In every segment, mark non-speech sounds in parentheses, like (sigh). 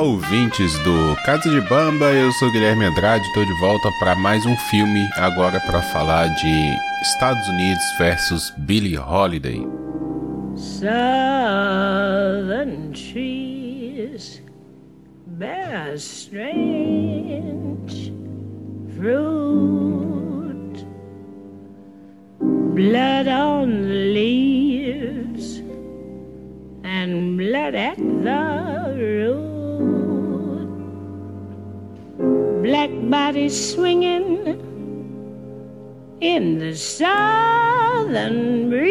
Olá, ouvintes do Casa de Bamba, eu sou Guilherme Andrade, estou de volta para mais um filme, agora para falar de Estados Unidos versus Billie Holiday. Southern trees bear strange fruit, blood on the leaves and blood at the root. Black bodies swinging in the southern breeze.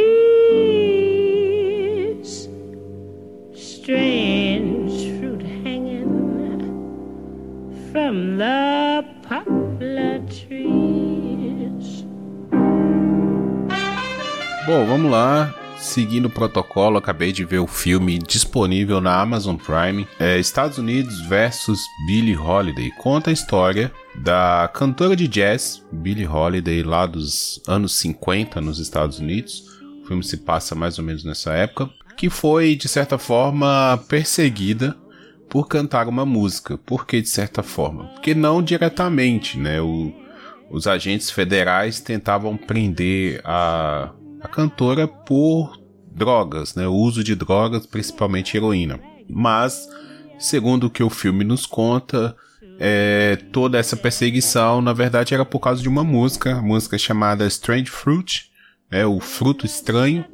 Strange fruit hanging from the poplar trees. Bom, vamos lá. Seguindo o protocolo, acabei de ver o filme disponível na Amazon Prime. É Estados Unidos versus Billie Holiday. Conta a história da cantora de jazz Billie Holiday lá dos anos 50 nos Estados Unidos. O filme se passa mais ou menos nessa época, que foi de certa forma perseguida por cantar uma música. Por que de certa forma? Porque não diretamente, né? O, os agentes federais tentavam prender a a cantora por drogas, né? O uso de drogas, principalmente heroína. Mas, segundo o que o filme nos conta, é, toda essa perseguição, na verdade, era por causa de uma música, a música chamada Strange Fruit, é o fruto estranho,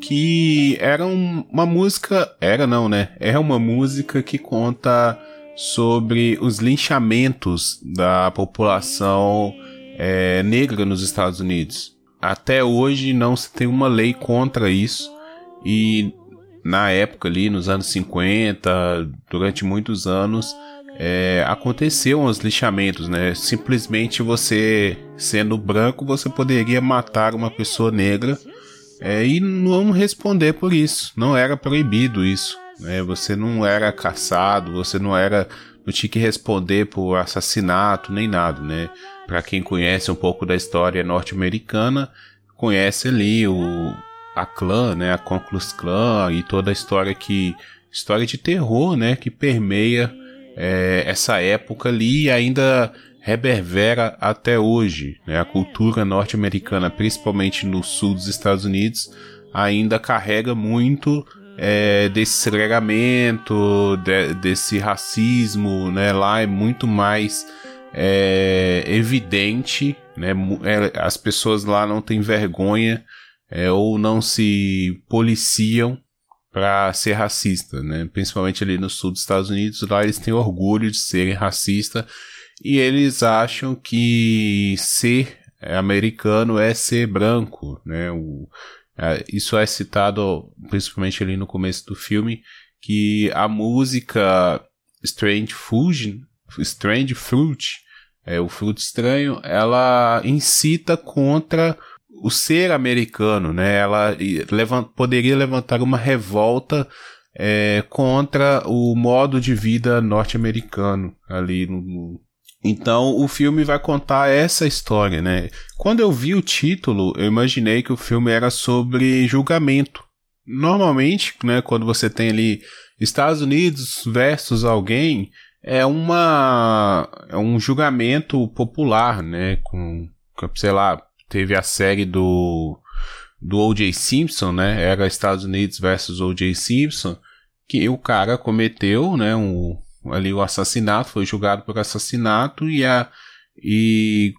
que era um, uma música, era não, né? É uma música que conta sobre os linchamentos da população é, negra nos Estados Unidos até hoje não se tem uma lei contra isso. E na época ali, nos anos 50, durante muitos anos, é, os lixamentos, né? Simplesmente você, sendo branco, você poderia matar uma pessoa negra é, e não responder por isso. Não era proibido isso. Né? Você não era caçado, você não era. não tinha que responder por assassinato nem nada, né? Para quem conhece um pouco da história norte-americana, conhece ali o a clã, né, a Conclus Clan e toda a história que história de terror, né, que permeia é, essa época ali e ainda reverbera até hoje, né? A cultura norte-americana, principalmente no sul dos Estados Unidos, ainda carrega muito é, desse segregamento, de, desse racismo, né? Lá é muito mais é, evidente, né? É, as pessoas lá não têm vergonha é, ou não se policiam para ser racista, né? Principalmente ali no sul dos Estados Unidos, lá eles têm orgulho de serem racista e eles acham que ser americano é ser branco, né? O, é, isso é citado principalmente ali no começo do filme que a música Strange Fusion Strange Fruit, é, o fruto estranho, ela incita contra o ser americano, né? Ela levant, poderia levantar uma revolta é, contra o modo de vida norte-americano ali no, no, Então o filme vai contar essa história, né? Quando eu vi o título, eu imaginei que o filme era sobre julgamento. Normalmente, né, quando você tem ali Estados Unidos versus alguém, é uma é um julgamento popular, né? Com, sei lá, teve a série do do O.J. Simpson, né? Era Estados Unidos versus O.J. Simpson, que o cara cometeu, né? Um, ali o assassinato, foi julgado por assassinato e a e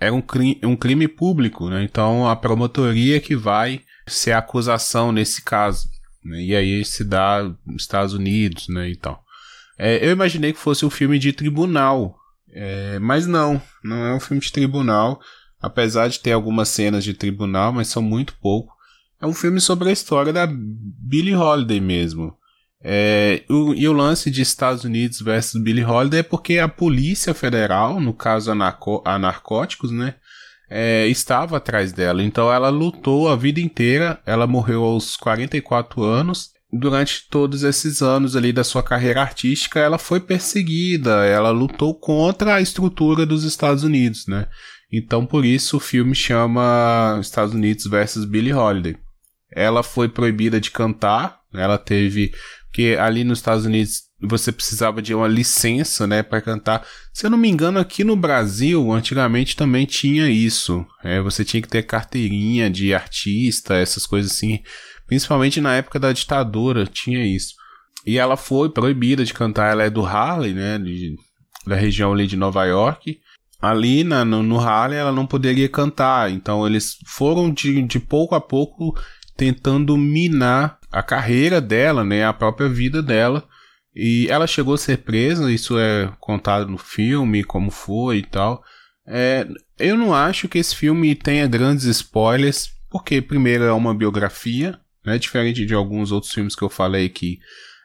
era um crime, um crime público, né? Então a promotoria que vai ser a acusação nesse caso, né? E aí se dá nos Estados Unidos, né? E tal. É, eu imaginei que fosse um filme de tribunal, é, mas não, não é um filme de tribunal, apesar de ter algumas cenas de tribunal, mas são muito pouco. É um filme sobre a história da Billie Holiday mesmo. É, o, e o lance de Estados Unidos versus Billie Holiday é porque a Polícia Federal, no caso a, narco, a narcóticos, né, é, estava atrás dela. Então ela lutou a vida inteira. Ela morreu aos 44 anos durante todos esses anos ali da sua carreira artística, ela foi perseguida, ela lutou contra a estrutura dos Estados Unidos, né? Então, por isso o filme chama Estados Unidos versus Billie Holiday. Ela foi proibida de cantar, ela teve que ali nos Estados Unidos você precisava de uma licença, né, para cantar. Se eu não me engano, aqui no Brasil, antigamente também tinha isso. É, você tinha que ter carteirinha de artista, essas coisas assim. Principalmente na época da ditadura tinha isso. E ela foi proibida de cantar. Ela é do Harlem, né, de, da região ali de Nova York. Ali na, no, no Harlem ela não poderia cantar. Então eles foram de, de pouco a pouco tentando minar a carreira dela, né, a própria vida dela e ela chegou a ser presa, isso é contado no filme, como foi e tal. É, eu não acho que esse filme tenha grandes spoilers, porque, primeiro, é uma biografia, né, diferente de alguns outros filmes que eu falei aqui.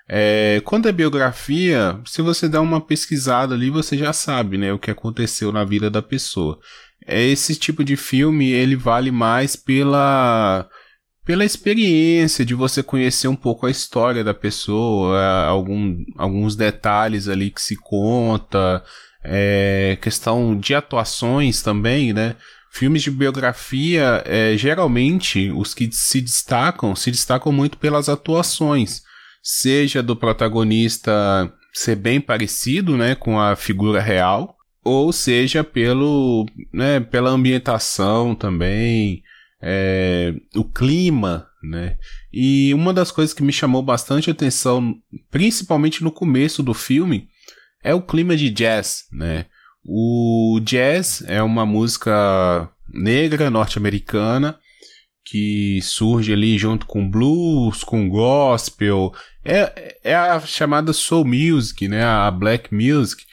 É, quando é biografia, se você dá uma pesquisada ali, você já sabe né, o que aconteceu na vida da pessoa. É, esse tipo de filme ele vale mais pela pela experiência de você conhecer um pouco a história da pessoa, algum, alguns detalhes ali que se conta, é, questão de atuações também, né? Filmes de biografia, é, geralmente, os que se destacam, se destacam muito pelas atuações, seja do protagonista ser bem parecido, né, com a figura real, ou seja pelo, né, pela ambientação também, é, o clima, né? E uma das coisas que me chamou bastante atenção, principalmente no começo do filme, é o clima de jazz, né? O jazz é uma música negra norte-americana que surge ali junto com blues, com gospel, é, é a chamada soul music, né? A black music,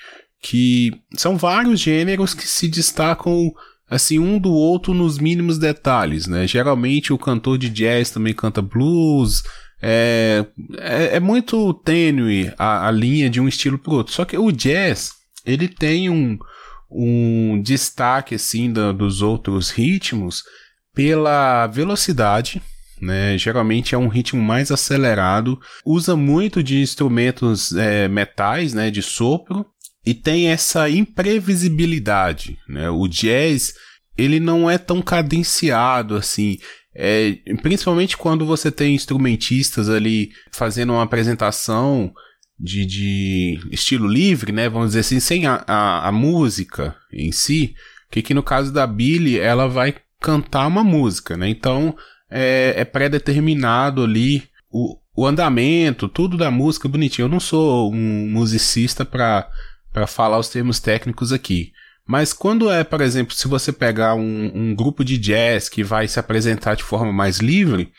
que são vários gêneros que se destacam assim, um do outro nos mínimos detalhes, né? Geralmente o cantor de jazz também canta blues, é, é, é muito tênue a, a, linha de um estilo pro outro. Só que o jazz, ele tem um, um destaque, assim, da, dos outros ritmos pela velocidade, né? Geralmente é um ritmo mais acelerado, usa muito de instrumentos é, metais, né? De sopro, e tem essa imprevisibilidade, né? O jazz, ele não é tão cadenciado assim, é, principalmente quando você tem instrumentistas ali fazendo uma apresentação de, de estilo livre, né? Vamos dizer assim, sem a, a, a música em si, que aqui no caso da Billy, ela vai cantar uma música, né? Então é, é pré-determinado ali o, o andamento, tudo da música bonitinho. Eu não sou um musicista para para falar os termos técnicos aqui. Mas quando é, por exemplo, se você pegar um, um grupo de jazz que vai se apresentar de forma mais livre,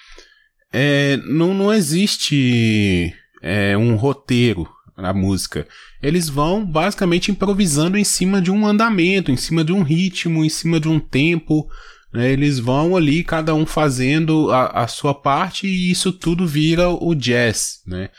é, não, não existe é, um roteiro na música. Eles vão basicamente improvisando em cima de um andamento, em cima de um ritmo, em cima de um tempo. Né? Eles vão ali, cada um fazendo a, a sua parte, e isso tudo vira o jazz. Né?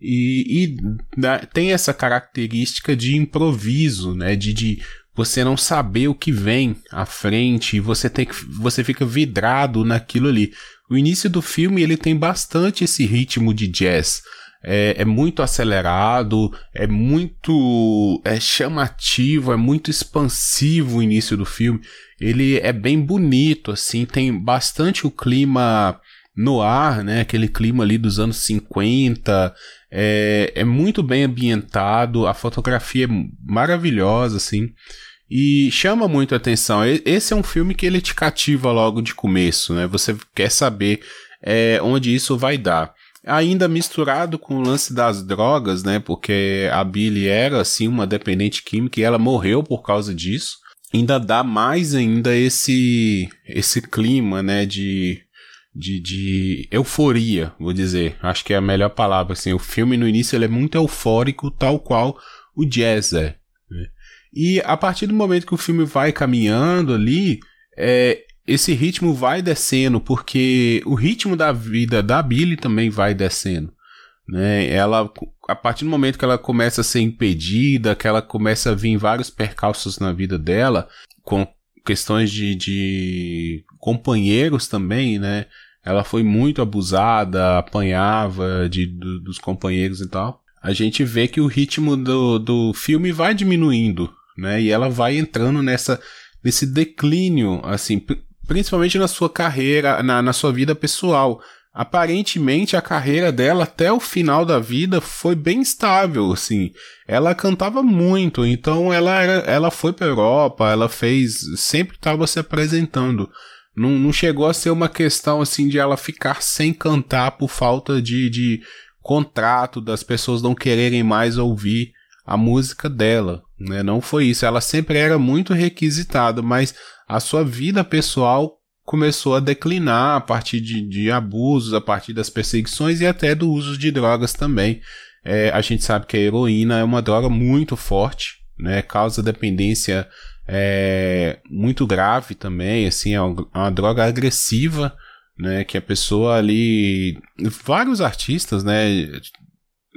E, e tem essa característica de improviso, né? De, de você não saber o que vem à frente e você tem que, você fica vidrado naquilo ali. O início do filme ele tem bastante esse ritmo de jazz. É, é, muito acelerado, é muito é chamativo, é muito expansivo o início do filme. Ele é bem bonito, assim, tem bastante o clima no ar, né? Aquele clima ali dos anos 50, é, é muito bem ambientado, a fotografia é maravilhosa, assim, e chama muito a atenção. Esse é um filme que ele te cativa logo de começo, né? Você quer saber é, onde isso vai dar. Ainda misturado com o lance das drogas, né? Porque a Billy era, assim, uma dependente química e ela morreu por causa disso. Ainda dá mais ainda esse, esse clima, né? De de, de euforia, vou dizer. Acho que é a melhor palavra. Assim, o filme no início ele é muito eufórico, tal qual o jazz é. Né? E a partir do momento que o filme vai caminhando ali, é, esse ritmo vai descendo, porque o ritmo da vida da Billy também vai descendo. Né? Ela, a partir do momento que ela começa a ser impedida, que ela começa a vir vários percalços na vida dela, com questões de, de companheiros também, né? Ela foi muito abusada, apanhava de, do, dos companheiros e tal. A gente vê que o ritmo do, do filme vai diminuindo, né? E ela vai entrando nessa nesse declínio, assim, principalmente na sua carreira, na, na sua vida pessoal. Aparentemente a carreira dela até o final da vida foi bem estável, assim. Ela cantava muito, então ela era, ela foi para Europa, ela fez, sempre estava se apresentando. Não, não chegou a ser uma questão assim de ela ficar sem cantar por falta de, de contrato das pessoas não quererem mais ouvir a música dela, né? Não foi isso. Ela sempre era muito requisitada, mas a sua vida pessoal começou a declinar a partir de, de abusos, a partir das perseguições e até do uso de drogas também. É, a gente sabe que a heroína é uma droga muito forte, né? Causa dependência é, muito grave também, assim, é uma, é uma droga agressiva, né? Que a pessoa ali, vários artistas, né?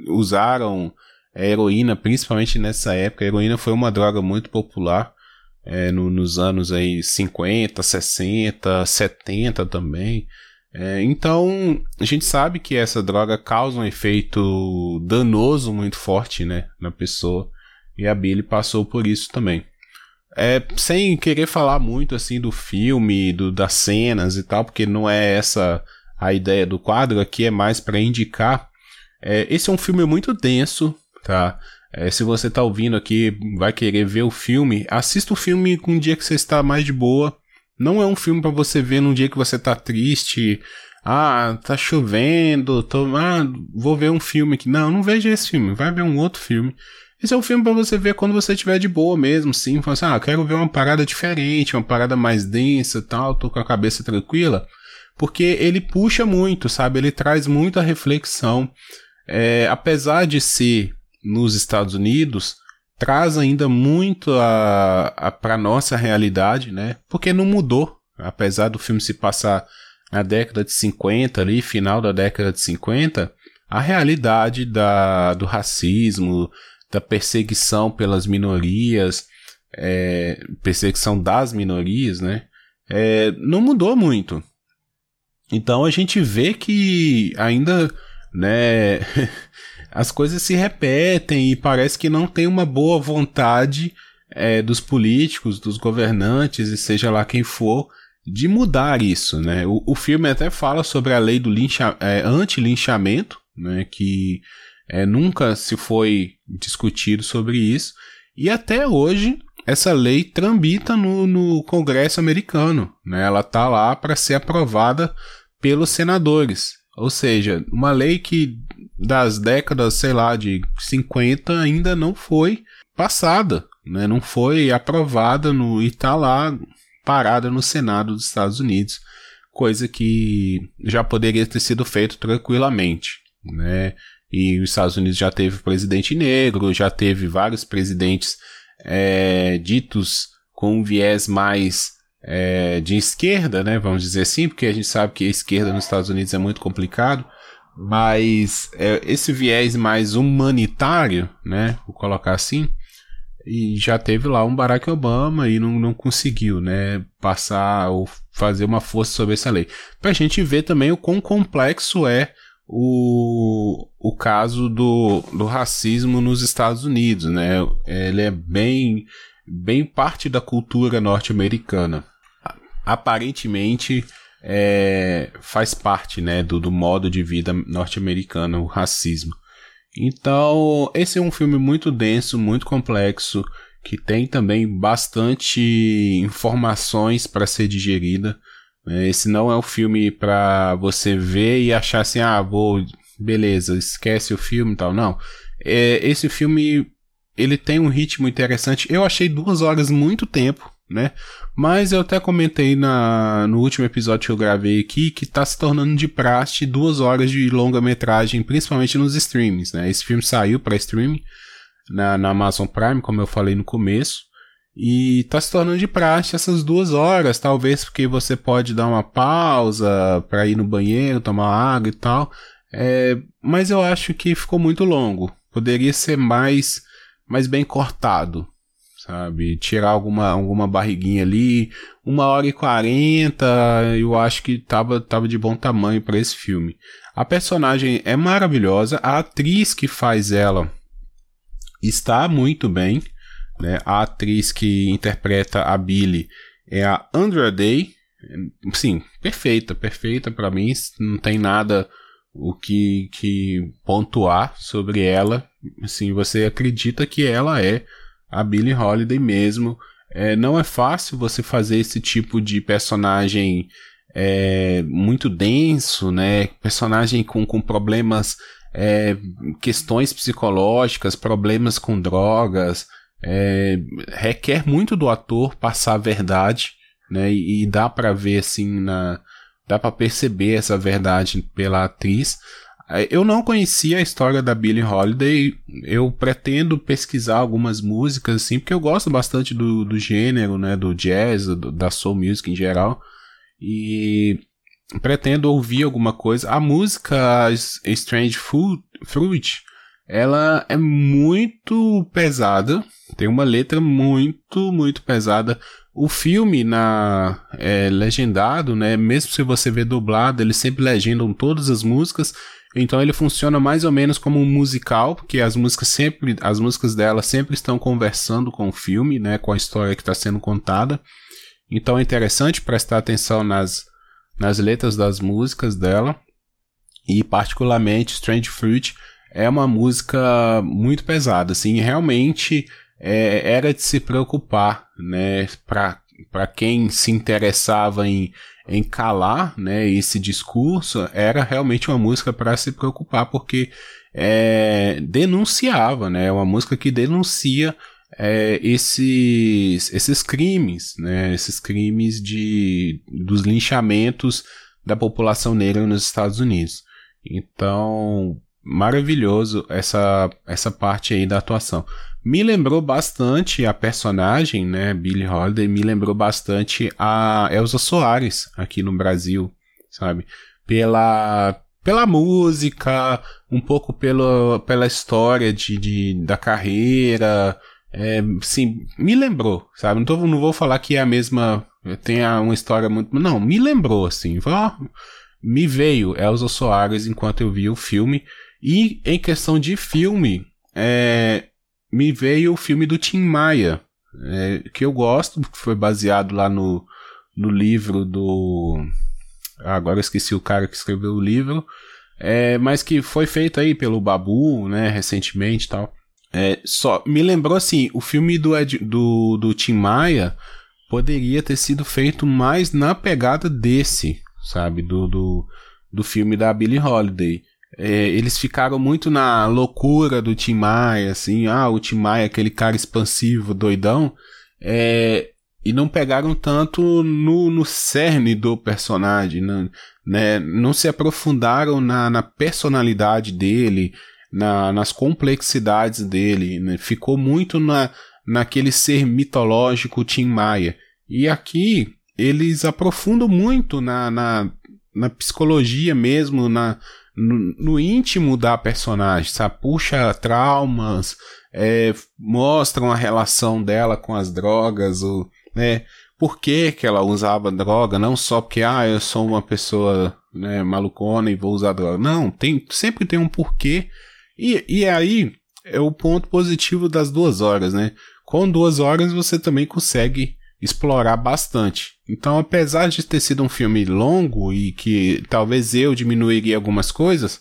Usaram a heroína, principalmente nessa época. A heroína foi uma droga muito popular é, no, nos anos aí 50, 60, 70 também. É, então, a gente sabe que essa droga causa um efeito danoso muito forte né, na pessoa. E a Billy passou por isso também. É, sem querer falar muito assim do filme, do, das cenas e tal, porque não é essa a ideia do quadro, aqui é mais para indicar. É, esse é um filme muito denso, tá? É, se você tá ouvindo aqui, vai querer ver o filme, assista o filme um dia que você está mais de boa. Não é um filme para você ver num dia que você tá triste. Ah, tá chovendo, tô, ah, vou ver um filme aqui. Não, não veja esse filme, vai ver um outro filme. Esse é um filme para você ver quando você estiver de boa mesmo, sim. Fala assim, ah, quero ver uma parada diferente, uma parada mais densa tal, tô com a cabeça tranquila. Porque ele puxa muito, sabe? Ele traz muita reflexão. É, apesar de ser nos Estados Unidos traz ainda muito a, a para nossa realidade, né? Porque não mudou, apesar do filme se passar na década de 50 ali, final da década de 50, a realidade da, do racismo, da perseguição pelas minorias, é, perseguição das minorias, né? É, não mudou muito. Então a gente vê que ainda, né? (laughs) as coisas se repetem e parece que não tem uma boa vontade é, dos políticos, dos governantes e seja lá quem for, de mudar isso, né? O, o filme até fala sobre a lei do lincha, é, anti-linchamento, né? Que é, nunca se foi discutido sobre isso e até hoje essa lei tramita no, no Congresso americano, né? Ela tá lá para ser aprovada pelos senadores, ou seja, uma lei que das décadas, sei lá, de 50 ainda não foi passada, né? Não foi aprovada no e tá lá parada no Senado dos Estados Unidos, coisa que já poderia ter sido feito tranquilamente, né? E os Estados Unidos já teve presidente negro, já teve vários presidentes é, ditos com um viés mais é, de esquerda, né? Vamos dizer assim, porque a gente sabe que a esquerda nos Estados Unidos é muito complicado. Mas é, esse viés mais humanitário, né? Vou colocar assim. E já teve lá um Barack Obama e não, não conseguiu, né? Passar ou fazer uma força sobre essa lei. Pra gente ver também o quão complexo é o, o caso do, do racismo nos Estados Unidos, né? Ele é bem, bem parte da cultura norte-americana. Aparentemente, é, faz parte né, do, do modo de vida norte-americano, o racismo. Então, esse é um filme muito denso, muito complexo, que tem também bastante informações para ser digerida. Né. Esse não é um filme para você ver e achar assim, ah, vou, beleza, esquece o filme e tal. Não. É, esse filme ele tem um ritmo interessante. Eu achei duas horas muito tempo né? Mas eu até comentei na, no último episódio que eu gravei aqui que tá se tornando de praxe duas horas de longa-metragem, principalmente nos streamings, né? Esse filme saiu para streaming na, na Amazon Prime, como eu falei no começo. E tá se tornando de praxe essas duas horas, talvez porque você pode dar uma pausa para ir no banheiro, tomar água e tal. É, mas eu acho que ficou muito longo. Poderia ser mais, mais bem cortado sabe? Tirar alguma, alguma barriguinha ali. Uma hora e quarenta, eu acho que tava, tava de bom tamanho para esse filme. A personagem é maravilhosa, a atriz que faz ela está muito bem, né? A atriz que interpreta a Billy é a Andrea Day, sim, perfeita, perfeita para mim, não tem nada o que, que pontuar sobre ela. Assim, você acredita que ela é a Billie Holiday mesmo. É, não é fácil você fazer esse tipo de personagem é, muito denso, né? Personagem com, com problemas, é, questões psicológicas, problemas com drogas. É, requer muito do ator passar a verdade, né? E, e dá para ver assim na, dá para perceber essa verdade pela atriz. Eu não conhecia a história da Billie Holiday. Eu pretendo pesquisar algumas músicas, assim, porque eu gosto bastante do, do gênero, né? Do jazz, do, da soul music em geral. E pretendo ouvir alguma coisa. A música Strange Fruit, ela é muito pesada. Tem uma letra muito, muito pesada. O filme na é, legendado, né? Mesmo se você vê dublado, eles sempre legendam todas as músicas. Então ele funciona mais ou menos como um musical, porque as músicas sempre, as músicas dela sempre estão conversando com o filme, né? Com a história que está sendo contada. Então é interessante prestar atenção nas, nas letras das músicas dela. E particularmente Strange Fruit é uma música muito pesada, assim, realmente é, era de se preocupar, né, para quem se interessava em, em calar, né, esse discurso, era realmente uma música para se preocupar, porque é, denunciava, né, uma música que denuncia é, esses, esses crimes, né, esses crimes de, dos linchamentos da população negra nos Estados Unidos. Então, maravilhoso essa, essa parte aí da atuação. Me lembrou bastante a personagem, né, Billie Holiday, me lembrou bastante a Elsa Soares aqui no Brasil, sabe? Pela, pela música, um pouco pelo, pela história de, de da carreira, é, sim, me lembrou, sabe? Não, tô, não vou falar que é a mesma, tem uma história muito, não, me lembrou, assim, ó, me veio Elsa Soares enquanto eu vi o filme, e em questão de filme, é, me veio o filme do Tim Maia, é, que eu gosto, que foi baseado lá no, no livro do. Agora eu esqueci o cara que escreveu o livro, é, mas que foi feito aí pelo Babu, né, recentemente e tal. É, só me lembrou assim, o filme do, Ed, do, do Tim Maia poderia ter sido feito mais na pegada desse, sabe, do, do, do filme da Billie Holiday. É, eles ficaram muito na loucura do Tim Maia, assim, ah, o Tim Maia, aquele cara expansivo, doidão, é, e não pegaram tanto no, no cerne do personagem, né? né? não se aprofundaram na, na personalidade dele, na, nas complexidades dele, né? ficou muito na, naquele ser mitológico Tim Maia. E aqui eles aprofundam muito na, na, na psicologia mesmo, na, no, íntimo da personagem, sabe? Puxa traumas, é, mostram a relação dela com as drogas, o, né? Por que, que ela usava droga? Não só porque, ah, eu sou uma pessoa né, malucona e vou usar droga. Não, tem, sempre tem um porquê. E, e aí é o ponto positivo das duas horas, né? Com duas horas você também consegue explorar bastante. Então, apesar de ter sido um filme longo e que talvez eu diminuiria algumas coisas,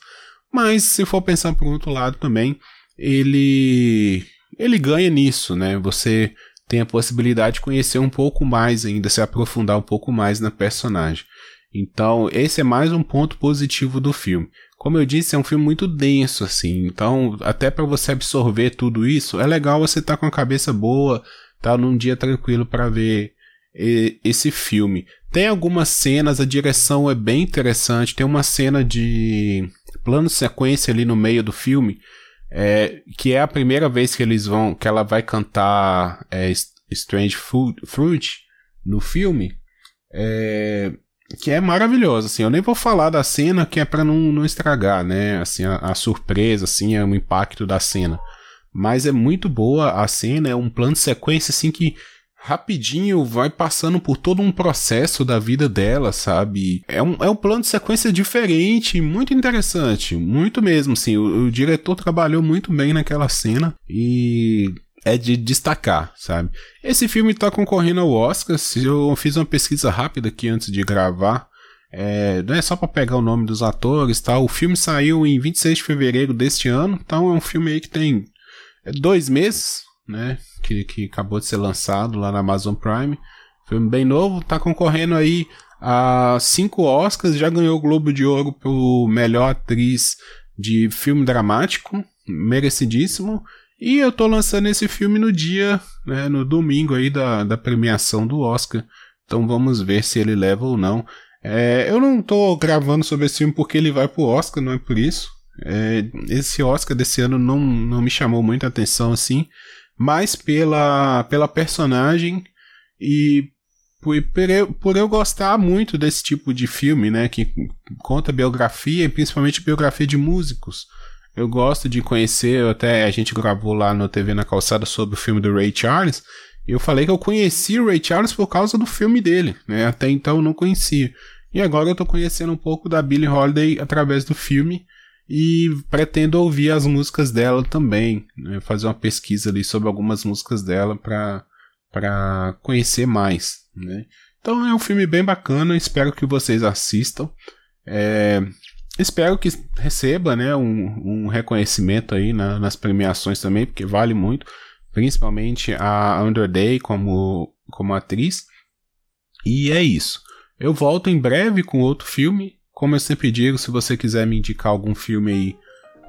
mas se for pensar por outro lado também, ele ele ganha nisso, né? Você tem a possibilidade de conhecer um pouco mais ainda, se aprofundar um pouco mais na personagem. Então, esse é mais um ponto positivo do filme. Como eu disse, é um filme muito denso assim. Então, até para você absorver tudo isso, é legal você estar tá com a cabeça boa, tá num dia tranquilo para ver esse filme. Tem algumas cenas, a direção é bem interessante. Tem uma cena de plano sequência ali no meio do filme, é, que é a primeira vez que eles vão, que ela vai cantar é, Strange Fruit no filme, é, que é maravilhosa. Assim, eu nem vou falar da cena que é para não, não estragar, né? Assim, a, a surpresa, assim, é o impacto da cena. Mas é muito boa a cena, é um plano de sequência assim que rapidinho vai passando por todo um processo da vida dela, sabe? É um, é um plano de sequência diferente, muito interessante, muito mesmo, assim. O, o diretor trabalhou muito bem naquela cena e é de destacar, sabe? Esse filme tá concorrendo ao Oscar. Eu fiz uma pesquisa rápida aqui antes de gravar. É, não é só para pegar o nome dos atores, tá? O filme saiu em 26 de fevereiro deste ano, então é um filme aí que tem dois meses, né? Que, que acabou de ser lançado lá na Amazon Prime. Filme bem novo, tá concorrendo aí a cinco Oscars, já ganhou o Globo de Ouro por melhor atriz de filme dramático, merecidíssimo. E eu tô lançando esse filme no dia, né, no domingo aí da, da premiação do Oscar. Então vamos ver se ele leva ou não. É, eu não tô gravando sobre esse filme porque ele vai pro Oscar, não é por isso. É, esse Oscar desse ano não, não me chamou muita atenção assim, mas pela, pela personagem e por, por, eu, por eu gostar muito desse tipo de filme, né, que conta biografia e principalmente biografia de músicos. Eu gosto de conhecer, até a gente gravou lá no TV na Calçada sobre o filme do Ray Charles, eu falei que eu conheci o Ray Charles por causa do filme dele, né, até então eu não conhecia. E agora eu tô conhecendo um pouco da Billie Holiday através do filme e pretendo ouvir as músicas dela também, né? fazer uma pesquisa ali sobre algumas músicas dela para conhecer mais, né? Então é um filme bem bacana, espero que vocês assistam. É, espero que receba né, um, um reconhecimento aí na, nas premiações também, porque vale muito, principalmente a Underday como, como atriz. E é isso. Eu volto em breve com outro filme. Como eu sempre digo, se você quiser me indicar algum filme aí,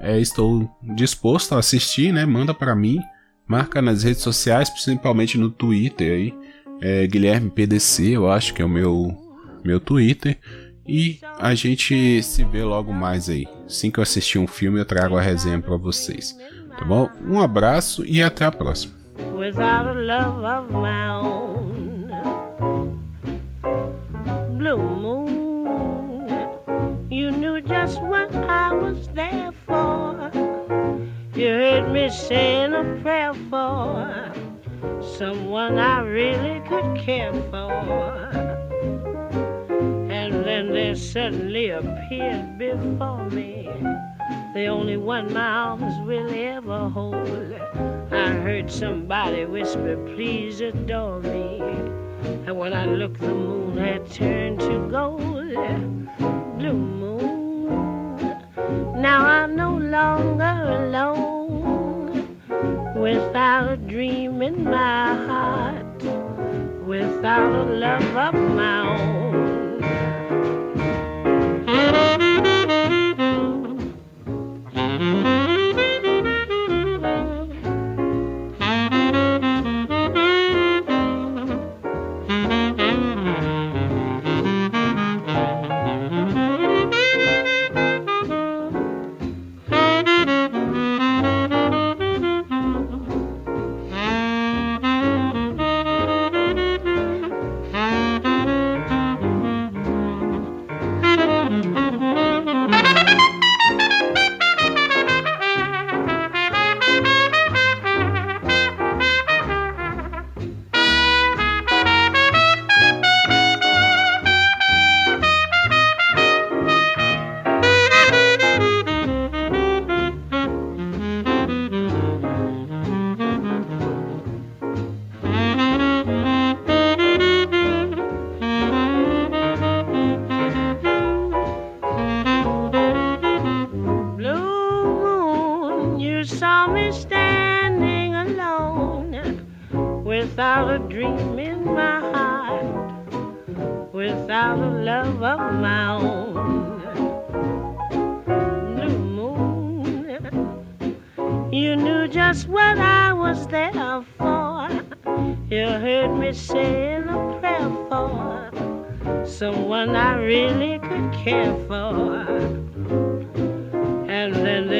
é, estou disposto a assistir, né? Manda para mim. Marca nas redes sociais, principalmente no Twitter aí. É, Guilherme PDC, eu acho que é o meu, meu Twitter. E a gente se vê logo mais aí. Assim que eu assistir um filme, eu trago a resenha para vocês. Tá bom? Um abraço e até a próxima. Saying a prayer for someone I really could care for. And then there suddenly appeared before me the only one my arms will ever hold. I heard somebody whisper, Please adore me. And when I looked, the moon had turned to gold. Blue moon. Now I'm no longer alone. Without a dream in my heart. Without a love of my own.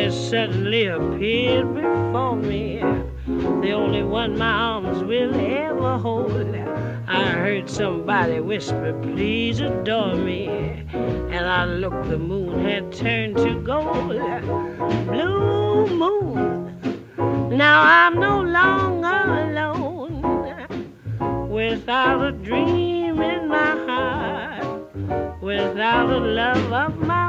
Suddenly appeared before me the only one my arms will ever hold. I heard somebody whisper, please adore me. And I looked, the moon had turned to gold. Blue moon, now I'm no longer alone. Without a dream in my heart, without a love of my